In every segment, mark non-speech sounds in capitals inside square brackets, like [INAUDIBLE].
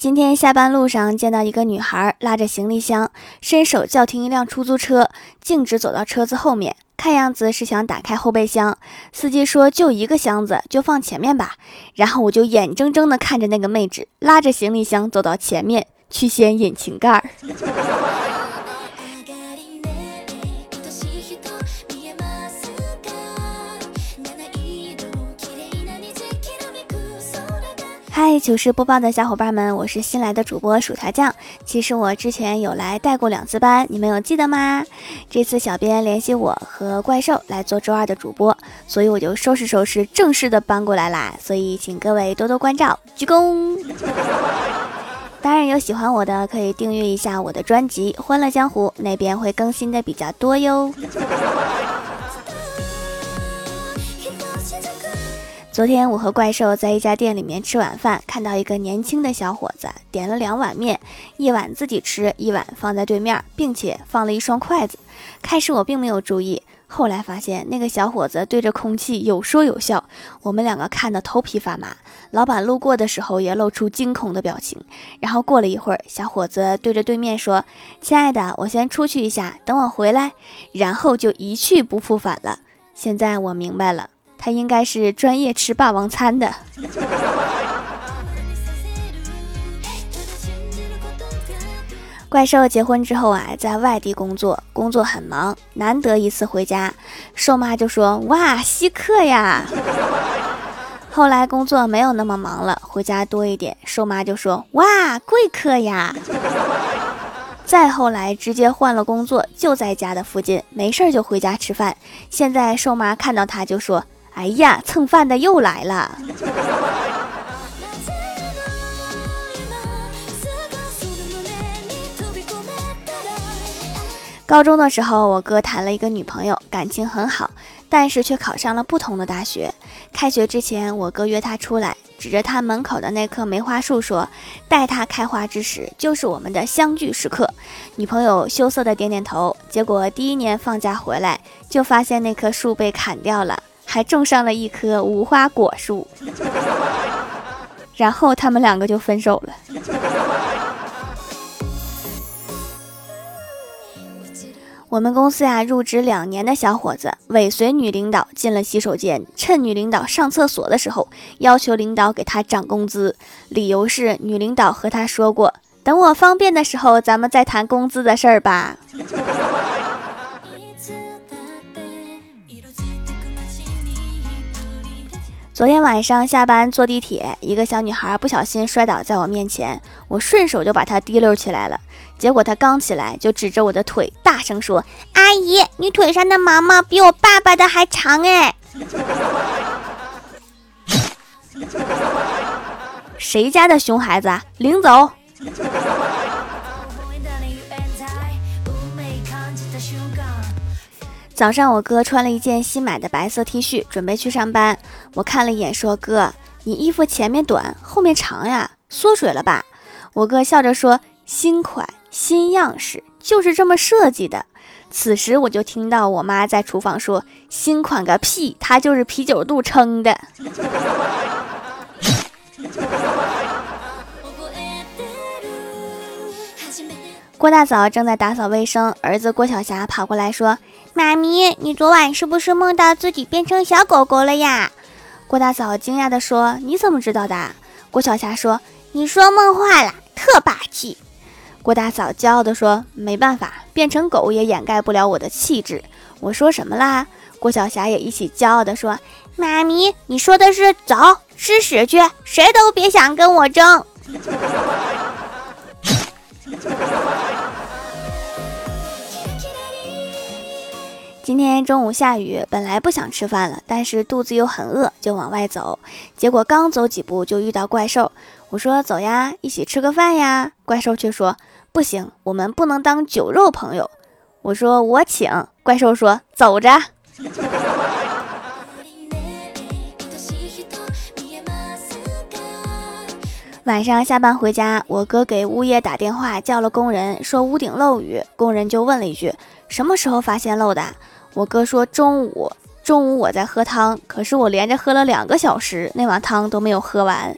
今天下班路上见到一个女孩拉着行李箱，伸手叫停一辆出租车，径直走到车子后面，看样子是想打开后备箱。司机说就一个箱子，就放前面吧。然后我就眼睁睁地看着那个妹纸拉着行李箱走到前面去掀引擎盖儿。嗨，糗事播报的小伙伴们，我是新来的主播薯条酱。其实我之前有来带过两次班，你们有记得吗？这次小编联系我和怪兽来做周二的主播，所以我就收拾收拾，正式的搬过来啦。所以请各位多多关照，鞠躬。当然有喜欢我的可以订阅一下我的专辑《欢乐江湖》，那边会更新的比较多哟。昨天我和怪兽在一家店里面吃晚饭，看到一个年轻的小伙子点了两碗面，一碗自己吃，一碗放在对面，并且放了一双筷子。开始我并没有注意，后来发现那个小伙子对着空气有说有笑，我们两个看得头皮发麻。老板路过的时候也露出惊恐的表情。然后过了一会儿，小伙子对着对面说：“亲爱的，我先出去一下，等我回来。”然后就一去不复返了。现在我明白了。他应该是专业吃霸王餐的。怪兽结婚之后啊，在外地工作，工作很忙，难得一次回家，兽妈就说：“哇，稀客呀！”后来工作没有那么忙了，回家多一点，兽妈就说：“哇，贵客呀！”再后来直接换了工作，就在家的附近，没事就回家吃饭。现在兽妈看到他就说。哎呀，蹭饭的又来了。高中的时候，我哥谈了一个女朋友，感情很好，但是却考上了不同的大学。开学之前，我哥约他出来，指着他门口的那棵梅花树说：“待它开花之时，就是我们的相聚时刻。”女朋友羞涩的点点头。结果第一年放假回来，就发现那棵树被砍掉了。还种上了一棵无花果树，然后他们两个就分手了。我们公司呀，入职两年的小伙子尾随女领导进了洗手间，趁女领导上厕所的时候，要求领导给他涨工资，理由是女领导和他说过，等我方便的时候，咱们再谈工资的事儿吧。昨天晚上下班坐地铁，一个小女孩不小心摔倒在我面前，我顺手就把她提溜起来了。结果她刚起来就指着我的腿，大声说：“阿姨，你腿上的毛毛比我爸爸的还长哎！”谁家的熊孩子啊？领走。早上，我哥穿了一件新买的白色 T 恤，准备去上班。我看了一眼，说：“哥，你衣服前面短，后面长呀，缩水了吧？”我哥笑着说：“新款，新样式，就是这么设计的。”此时，我就听到我妈在厨房说：“新款个屁，它就是啤酒肚撑的。”郭大嫂正在打扫卫生，儿子郭晓霞跑过来说。妈咪，你昨晚是不是梦到自己变成小狗狗了呀？郭大嫂惊讶地说：“你怎么知道的？”郭晓霞说：“你说梦话了，特霸气。”郭大嫂骄傲地说：“没办法，变成狗也掩盖不了我的气质。”我说什么啦？郭晓霞也一起骄傲地说：“妈咪，你说的是走吃屎去，谁都别想跟我争。” [LAUGHS] 今天中午下雨，本来不想吃饭了，但是肚子又很饿，就往外走。结果刚走几步就遇到怪兽。我说：“走呀，一起吃个饭呀。”怪兽却说：“不行，我们不能当酒肉朋友。”我说：“我请。”怪兽说：“走着。[LAUGHS] ”晚上下班回家，我哥给物业打电话叫了工人，说屋顶漏雨。工人就问了一句：“什么时候发现漏的？”我哥说中午，中午我在喝汤。可是我连着喝了两个小时，那碗汤都没有喝完。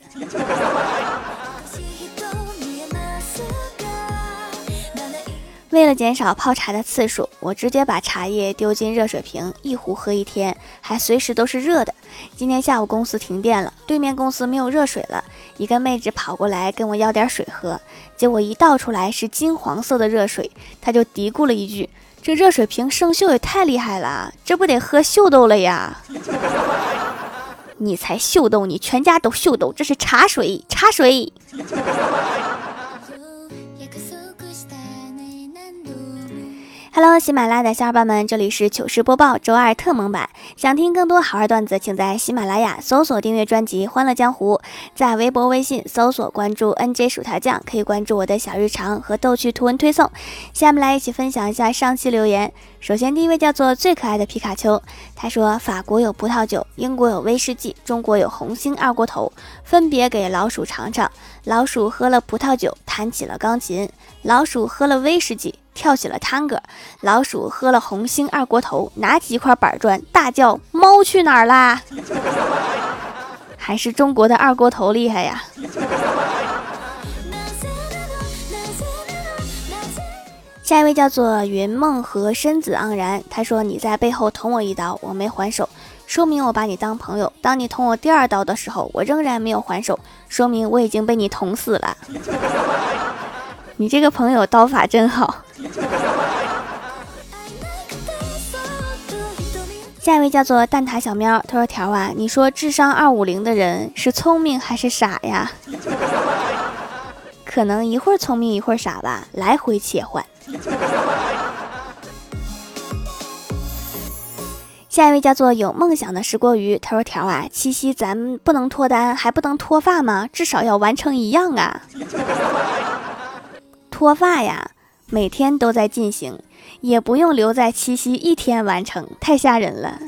为了减少泡茶的次数，我直接把茶叶丢进热水瓶，一壶喝一天，还随时都是热的。今天下午公司停电了，对面公司没有热水了。一个妹子跑过来跟我要点水喝，结果一倒出来是金黄色的热水，她就嘀咕了一句。这热水瓶生锈也太厉害了，这不得喝锈豆了呀？” [LAUGHS] 你才锈豆，你全家都锈豆，这是茶水，茶水。Hello，喜马拉雅的小伙伴们，这里是糗事播报周二特蒙版。想听更多好玩段子，请在喜马拉雅搜索订阅专辑《欢乐江湖》，在微博、微信搜索关注 NJ 薯条酱，可以关注我的小日常和逗趣图文推送。下面来一起分享一下上期留言。首先，第一位叫做最可爱的皮卡丘，他说：法国有葡萄酒，英国有威士忌，中国有红星二锅头，分别给老鼠尝尝。老鼠喝了葡萄酒，弹起了钢琴；老鼠喝了威士忌。跳起了探戈，老鼠喝了红星二锅头，拿起一块板砖，大叫：“猫去哪儿啦？” [LAUGHS] 还是中国的二锅头厉害呀！下一位叫做云梦和身子盎然，他说：“你在背后捅我一刀，我没还手，说明我把你当朋友；当你捅我第二刀的时候，我仍然没有还手，说明我已经被你捅死了。” [LAUGHS] 你这个朋友刀法真好。[LAUGHS] 下一位叫做蛋挞小喵，他说：“条啊，你说智商二五零的人是聪明还是傻呀？[LAUGHS] 可能一会儿聪明一会儿傻吧，来回切换。[LAUGHS] ”下一位叫做有梦想的石锅鱼，他说：“条啊，七夕咱不能脱单，还不能脱发吗？至少要完成一样啊。”脱发呀，每天都在进行，也不用留在七夕一天完成，太吓人了。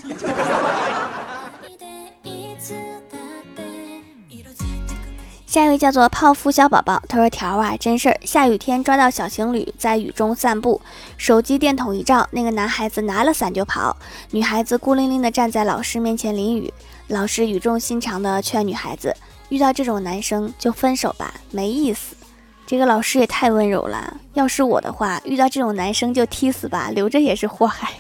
下一位叫做泡芙小宝宝，他说：“条啊，真事儿，下雨天抓到小情侣在雨中散步，手机电筒一照，那个男孩子拿了伞就跑，女孩子孤零零的站在老师面前淋雨，老师语重心长的劝女孩子，遇到这种男生就分手吧，没意思。”这个老师也太温柔了，要是我的话，遇到这种男生就踢死吧，留着也是祸害。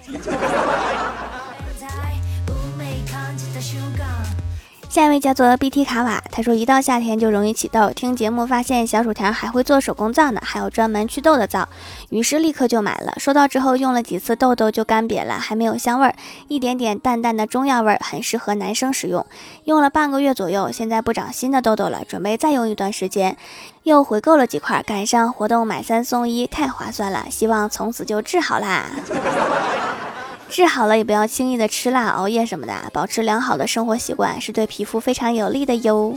下一位叫做 BT 卡瓦，他说一到夏天就容易起痘，听节目发现小薯条还会做手工皂呢，还有专门祛痘的皂，于是立刻就买了。收到之后用了几次，痘痘就干瘪了，还没有香味儿，一点点淡淡的中药味儿，很适合男生使用。用了半个月左右，现在不长新的痘痘了，准备再用一段时间。又回购了几块，赶上活动买三送一，太划算了，希望从此就治好啦。治好了也不要轻易的吃辣、熬夜什么的，保持良好的生活习惯是对皮肤非常有利的哟。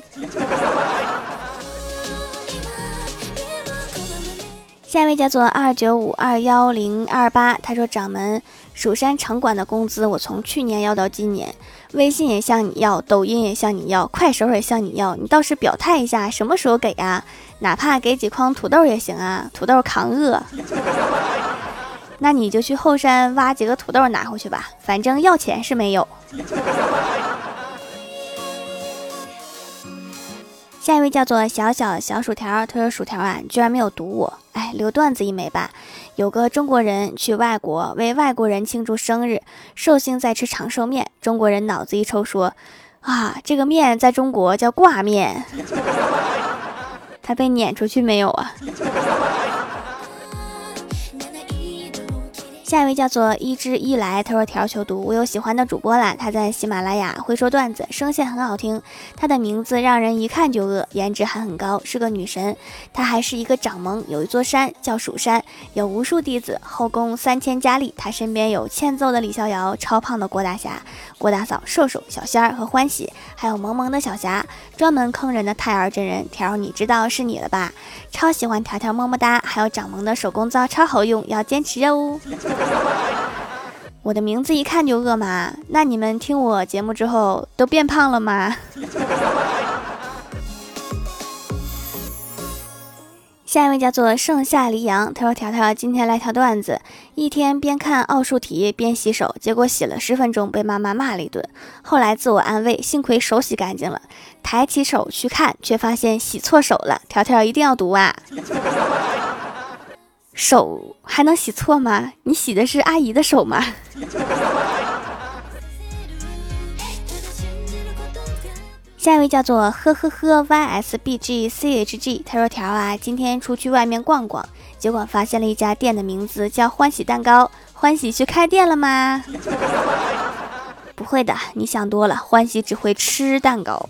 下一位叫做二九五二幺零二八，他说：“掌门，蜀山城管的工资我从去年要到今年，微信也向你要，抖音也向你要，快手也向你要，你倒是表态一下，什么时候给啊？哪怕给几筐土豆也行啊，土豆扛饿。” [LAUGHS] 那你就去后山挖几个土豆拿回去吧，反正要钱是没有。[LAUGHS] 下一位叫做小小小薯条，他说：“薯条啊，居然没有毒我，哎，留段子一枚吧。有个中国人去外国为外国人庆祝生日，寿星在吃长寿面，中国人脑子一抽说：啊，这个面在中国叫挂面。[LAUGHS] 他被撵出去没有啊？”下一位叫做一之一来，他说条求读，我有喜欢的主播啦，他在喜马拉雅会说段子，声线很好听，他的名字让人一看就饿，颜值还很高，是个女神，她还是一个掌门，有一座山叫蜀山，有无数弟子，后宫三千佳丽，他身边有欠揍的李逍遥，超胖的郭大侠，郭大嫂，瘦瘦，小仙儿和欢喜，还有萌萌的小霞，专门坑人的太儿真人条，你知道是你了吧？超喜欢条条，么么哒，还有掌门的手工皂超好用，要坚持哦。[LAUGHS] 我的名字一看就饿吗？那你们听我节目之后都变胖了吗？[LAUGHS] 下一位叫做盛夏黎阳，他说：“条条今天来条段子，一天边看奥数题边洗手，结果洗了十分钟，被妈妈骂了一顿。后来自我安慰，幸亏手洗干净了。抬起手去看，却发现洗错手了。条条一定要读啊！” [LAUGHS] 手还能洗错吗？你洗的是阿姨的手吗？[LAUGHS] 下一位叫做呵呵呵 y s b g c h g，他说条啊，今天出去外面逛逛，结果发现了一家店的名字叫欢喜蛋糕，欢喜去开店了吗？[LAUGHS] 不会的，你想多了，欢喜只会吃蛋糕。